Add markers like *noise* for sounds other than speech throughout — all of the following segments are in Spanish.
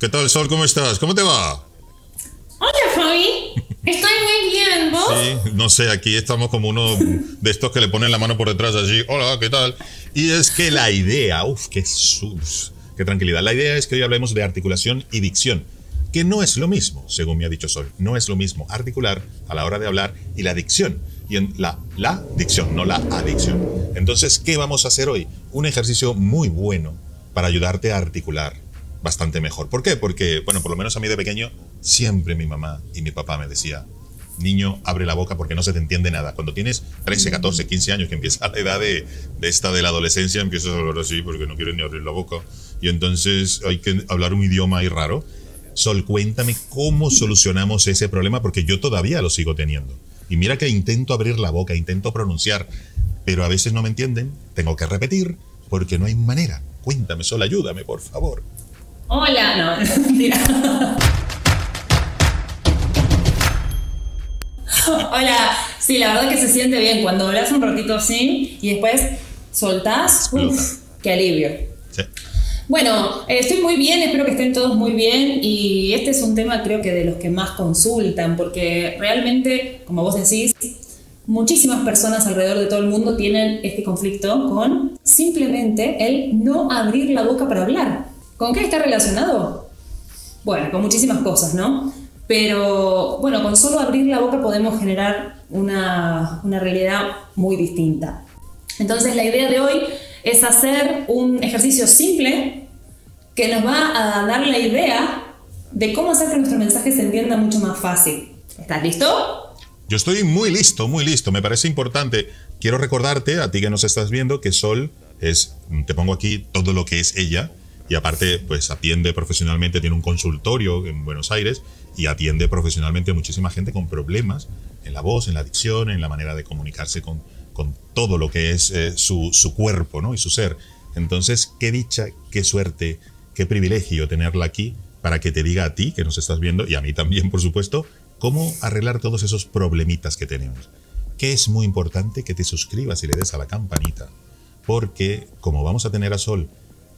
¿Qué tal, Sol? ¿Cómo estás? ¿Cómo te va? Hola, Fabi. Estoy muy bien, ¿vos? Sí, no sé, aquí estamos como uno de estos que le ponen la mano por detrás allí. Hola, ¿qué tal? Y es que la idea, uff, qué sus, qué tranquilidad. La idea es que hoy hablemos de articulación y dicción, que no es lo mismo, según me ha dicho Sol. No es lo mismo articular a la hora de hablar y la dicción. Y en la, la dicción, no la adicción. Entonces, ¿qué vamos a hacer hoy? Un ejercicio muy bueno para ayudarte a articular bastante mejor. ¿Por qué? Porque, bueno, por lo menos a mí de pequeño, siempre mi mamá y mi papá me decía, niño, abre la boca porque no se te entiende nada. Cuando tienes 13, 14, 15 años, que empieza la edad de, de esta de la adolescencia, empiezas a hablar así porque no quieres ni abrir la boca. Y entonces hay que hablar un idioma ahí raro. Sol, cuéntame cómo *laughs* solucionamos ese problema porque yo todavía lo sigo teniendo. Y mira que intento abrir la boca, intento pronunciar, pero a veces no me entienden, tengo que repetir porque no hay manera. Cuéntame, Sol, ayúdame, por favor. Hola, no, mentira. *laughs* Hola, sí, la verdad que se siente bien cuando hablas un ratito así y después soltás. Uf, qué alivio. Sí. Bueno, eh, estoy muy bien, espero que estén todos muy bien y este es un tema creo que de los que más consultan porque realmente, como vos decís, muchísimas personas alrededor de todo el mundo tienen este conflicto con simplemente el no abrir la boca para hablar. ¿Con qué está relacionado? Bueno, con muchísimas cosas, ¿no? Pero bueno, con solo abrir la boca podemos generar una, una realidad muy distinta. Entonces la idea de hoy es hacer un ejercicio simple que nos va a dar la idea de cómo hacer que nuestro mensaje se entienda mucho más fácil. ¿Estás listo? Yo estoy muy listo, muy listo. Me parece importante. Quiero recordarte, a ti que nos estás viendo, que Sol es, te pongo aquí todo lo que es ella, y aparte, pues atiende profesionalmente, tiene un consultorio en Buenos Aires y atiende profesionalmente a muchísima gente con problemas en la voz, en la dicción, en la manera de comunicarse con, con todo lo que es eh, su, su, cuerpo ¿no? y su ser. Entonces, qué dicha, qué suerte, qué privilegio tenerla aquí para que te diga a ti, que nos estás viendo, y a mí también, por supuesto, cómo arreglar todos esos problemitas que tenemos. Que es muy importante que te suscribas y le des a la campanita, porque como vamos a tener a Sol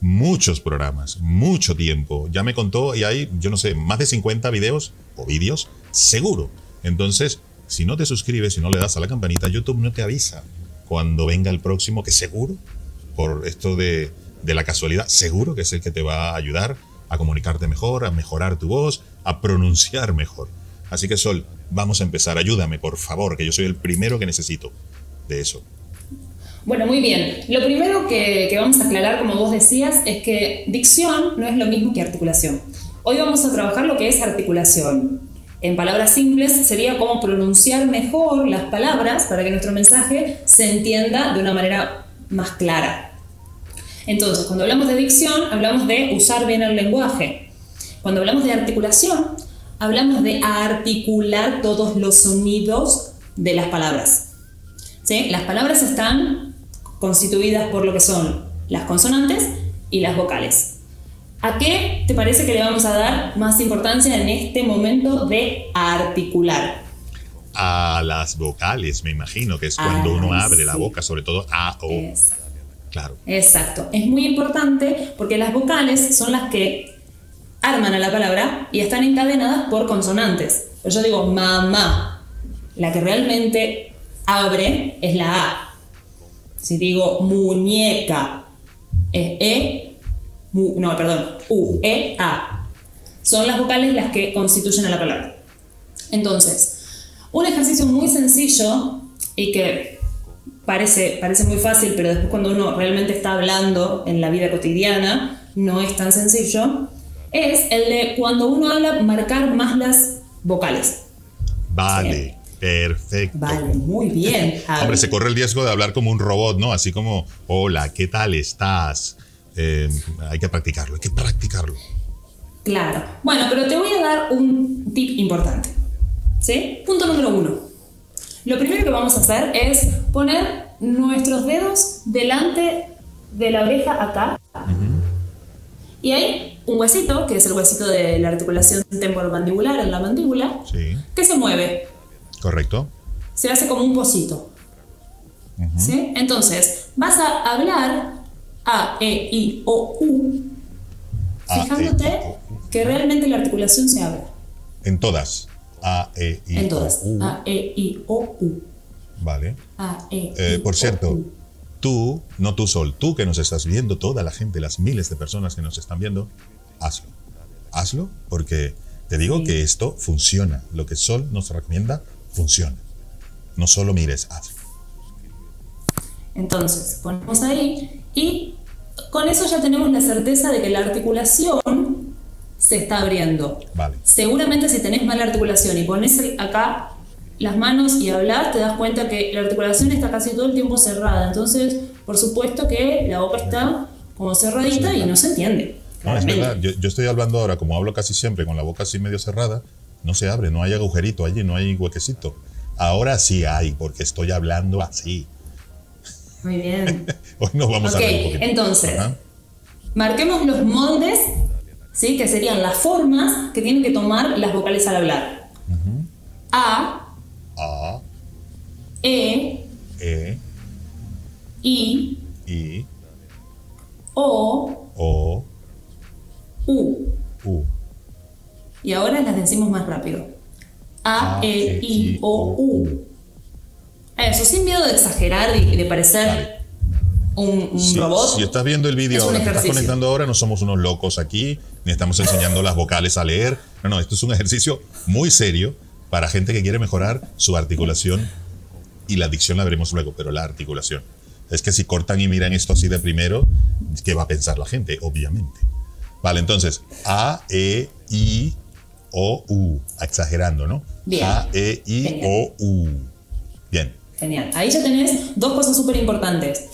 muchos programas, mucho tiempo. Ya me contó y hay, yo no sé, más de 50 videos o vídeos, seguro. Entonces, si no te suscribes, si no le das a la campanita, YouTube no te avisa cuando venga el próximo, que seguro, por esto de, de la casualidad, seguro que es el que te va a ayudar a comunicarte mejor, a mejorar tu voz, a pronunciar mejor. Así que Sol, vamos a empezar. Ayúdame, por favor, que yo soy el primero que necesito de eso. Bueno, muy bien. Lo primero que, vamos a aclarar, como vos decías, es que dicción no es lo mismo que articulación. Hoy vamos a trabajar lo que es articulación. En palabras simples sería cómo pronunciar mejor las palabras para que nuestro mensaje se entienda de una manera más clara. Entonces, cuando hablamos de dicción, hablamos de usar bien el lenguaje. Cuando hablamos de articulación, hablamos de articular todos los sonidos de las palabras. ¿Sí? Las palabras están constituidas por lo que son las consonantes y las vocales. ¿A qué te parece que le vamos a dar más importancia en este momento de articular? A las vocales, me imagino, que es cuando uno abre la boca, sobre todo A o. Exacto. Claro. Exacto. Es muy importante porque las vocales son las que arman a la palabra y están encadenadas por consonantes. Pero yo digo mamá. La que realmente abre es la A. Si digo muñeca, es E, mu, no, perdón, U, E, A. Son las vocales las que constituyen a la palabra. Entonces, un ejercicio muy sencillo y que parece, parece muy fácil, pero después cuando uno realmente está hablando en la vida cotidiana, no es tan sencillo, es el de cuando uno habla marcar más las vocales. Vale. Perfecto. Vale, muy bien. Hombre, se corre el riesgo de hablar como un robot, ¿no? Así como, hola, ¿qué tal estás? Eh, hay que practicarlo, hay que practicarlo. Claro. Bueno, pero te voy a dar un tip importante. ¿Sí? Punto número uno. Lo primero que vamos a hacer es poner nuestros dedos delante de la oreja acá. Uh -huh. Y hay un huesito, que es el huesito de la articulación temporomandibular en la mandíbula, Sí, que se mueve. Correcto. se hace como un pocito. Ujú. ¿Sí? Entonces, vas a hablar A, E, I, O, U, A, fijándote E, O, U. que realmente la articulación se abra. En todas. A, E, I, En todas. O, U. A, E, I, O, U. Vale. A, E, Eh, I, por O, cierto, U. tú, no tú sol, tú que nos estás viendo, toda la gente, las miles de personas que nos están viendo, hazlo. Hazlo porque te digo Sí. que esto funciona. Lo que Sol nos recomienda funciona. No solo mires, hazlo. Entonces, ponemos ahí y con eso ya tenemos la certeza de que la articulación se está abriendo. Vale. Seguramente si tenés mala articulación y pones acá las manos y hablas, te das cuenta que la articulación está casi todo el tiempo cerrada. Entonces, por supuesto que la boca está como cerradita y no se entiende. No, es verdad. Yo, yo estoy hablando ahora, como hablo casi siempre, con la boca así medio cerrada, no se abre, no hay agujerito allí, no hay huequecito. Ahora sí hay, porque estoy hablando así. Muy bien. *laughs* Hoy nos vamos a ver un poquito. entonces, Ajá. marquemos los moldes, ¿sí? que serían las formas que tienen que tomar las vocales al hablar. A, A, E, E, I, I, O, O, U. U. Y ahora las decimos más rápido. A, A, E, I, O, U. Eso, sin miedo de exagerar y de parecer un, un Si, robot. si estás viendo el vídeo Es ahora, te estás conectando ahora, no somos unos locos aquí, ni estamos enseñando las vocales a leer. No, no, esto es un ejercicio muy serio para gente que quiere mejorar su articulación y la dicción la veremos luego, pero la articulación. Es que si cortan y miran esto así de primero, ¿qué va a pensar la gente? Obviamente. Vale, entonces, A, E, I, O, U. Exagerando, ¿no? Bien. A, E, I, Genial. O, U. Bien. Genial. Ahí ya tenés dos cosas súper importantes.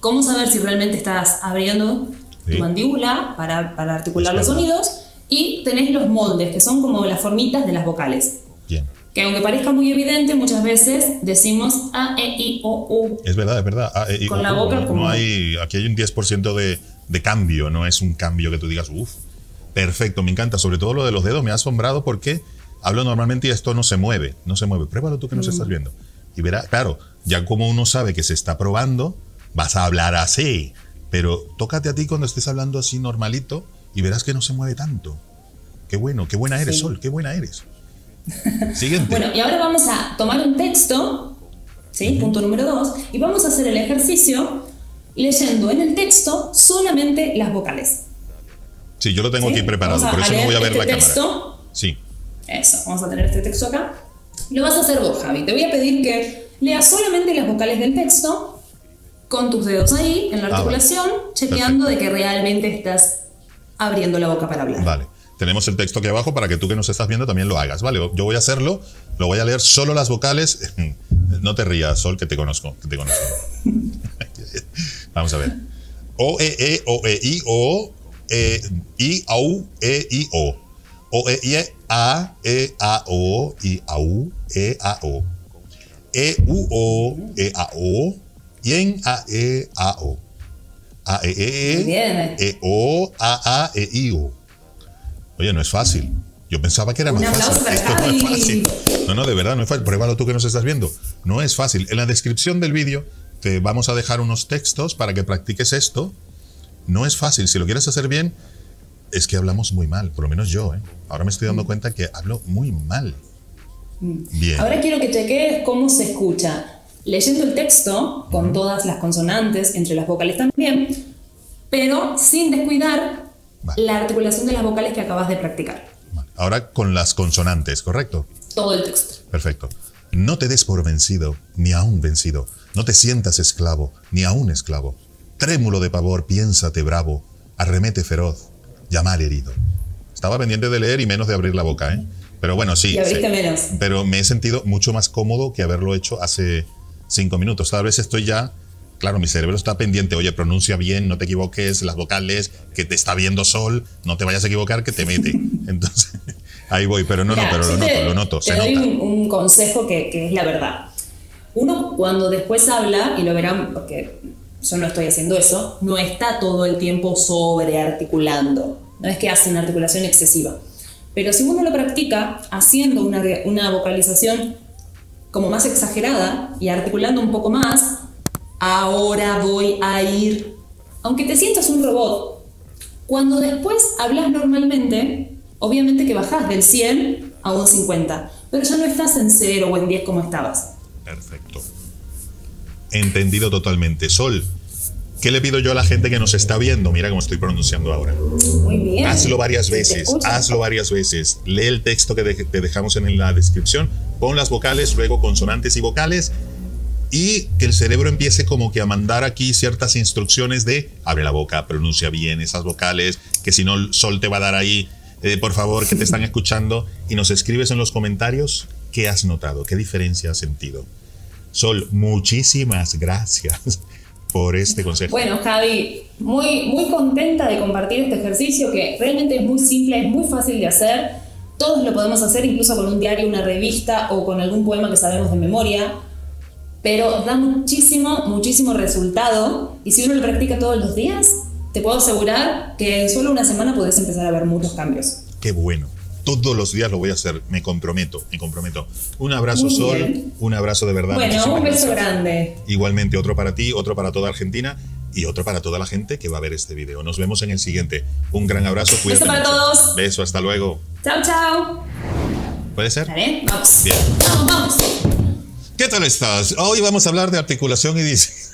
Cómo saber si realmente estás abriendo Sí. tu mandíbula para, para articular los sonidos. Y tenés los moldes, que son como las formitas de las vocales. Bien. Que aunque parezca muy evidente, muchas veces decimos A, E, I, O, U. Es verdad, es verdad. Con la boca no, como- no hay, aquí hay un 10% de, de cambio, no es un cambio que tú digas, uff, perfecto, me encanta. Sobre todo lo de los dedos me ha asombrado porque hablo normalmente y esto no se mueve, no se mueve. Pruébalo tú que nos Mm. estás viendo. Y verá, claro, ya como uno sabe que se está probando, vas a hablar así. Pero tócate a ti cuando estés hablando así normalito y verás que no se mueve tanto. Qué bueno, qué buena eres, Sí. Sol, qué buena eres. *laughs* Siguiente. Bueno, y ahora vamos a tomar un texto, ¿sí? Punto número dos, y vamos a hacer el ejercicio leyendo en el texto solamente las vocales. Sí, yo lo tengo ¿sí? aquí preparado, por eso no voy a ver la este cámara. texto. Sí. Eso, vamos a tener este texto acá. Lo vas a hacer vos, Javi. Te voy a pedir que leas solamente las vocales del texto con tus dedos ahí en la Ah, vale. articulación, chequeando de que realmente estás abriendo la boca para hablar. Vale. Tenemos el texto aquí abajo para que tú que nos estás viendo también lo hagas, ¿vale? Yo voy a hacerlo, lo voy a leer solo las vocales. *laughs* No te rías, Sol, que te conozco, que te conozco. *laughs* Vamos a ver. O, E, E, O, E, I, O, E, I, AU, E, I, O. O, E, I, A, E, A, O, I, AU, E, A, O. E, U, O, E, A, O. Y en A, E, A, O. A, E, E, E. E, O, A, A, E, I, O. Oye, no es fácil. Yo pensaba que era más fácil. Esto no es fácil. No, no, de verdad, no es fácil. Pruébalo tú que nos estás viendo. No es fácil. En la descripción del vídeo te vamos a dejar unos textos para que practiques esto. No es fácil. Si lo quieres hacer bien, es que hablamos muy mal. Por lo menos yo, ¿eh? Ahora me estoy dando cuenta que hablo muy mal. Bien. Ahora quiero que chequees cómo se escucha. Leyendo el texto, con todas las consonantes, entre las vocales también, pero sin descuidar Vale. la articulación de las vocales que acabas de practicar. Ahora con las consonantes, ¿correcto? Todo el texto. Perfecto. No te des por vencido, ni aún vencido. No te sientas esclavo, ni aún esclavo. Trémulo de pavor, piénsate bravo. Arremete feroz, llama al herido. Estaba pendiente de leer y menos de abrir la boca, ¿eh? Pero bueno, sí. Y abriste sí. menos. Pero me he sentido mucho más cómodo que haberlo hecho hace cinco minutos. Tal vez estoy ya. Claro, mi cerebro está pendiente. Oye, pronuncia bien, no te equivoques, las vocales, que te está viendo sol, no te vayas a equivocar, que te mete. *laughs* Entonces, *laughs* ahí voy. Pero no, no, pero lo te- noto, lo noto, Te se doy nota. un, un consejo que, que es la verdad. Uno cuando después habla, y lo verán porque yo no estoy haciendo eso, no está todo el tiempo sobrearticulando. No es que hace una articulación excesiva. Pero si uno lo practica haciendo una, una vocalización como más exagerada y articulando un poco más, ahora voy a ir, aunque te sientas un robot, Cuando después hablas normalmente, obviamente que bajás del 100 a un 50, pero ya no estás en 0 o en 10 como estabas. Perfecto. Entendido totalmente. Sol, ¿qué le pido yo a la gente que nos está viendo? Mira cómo estoy pronunciando ahora. Muy bien. Hazlo varias veces, hazlo varias veces. Lee el texto que te dejamos en la descripción, pon las vocales, luego consonantes y vocales y que el cerebro empiece como que a mandar aquí ciertas instrucciones de abre la boca, pronuncia bien esas vocales, que si no el sol te va a dar ahí, eh, por favor, que te están *laughs* escuchando y nos escribes en los comentarios qué has notado, qué diferencia has sentido. Sol, muchísimas gracias por este consejo. Bueno, Javi, muy, muy contenta de compartir este ejercicio que realmente es muy simple, es muy fácil de hacer. Todos lo podemos hacer incluso con un diario, una revista o con algún poema que sabemos de memoria pero da muchísimo, muchísimo resultado y si uno lo practica todos los días, te puedo asegurar que en solo una semana puedes empezar a ver muchos cambios. Qué bueno. Todos los días lo voy a hacer, me comprometo, me comprometo. Un abrazo, Sol, un abrazo de verdad. Bueno, un beso grande. Igualmente, otro para ti, otro para toda Argentina y otro para toda la gente que va a ver este video. Nos vemos en el siguiente. Un gran abrazo. Beso para todos. Beso, hasta luego. Chao, chao. ¿Puede ser? Vale, vamos. Bien. Vamos, vamos. ¿Qué tal estás? Hoy vamos a hablar de articulación y diseño. *laughs*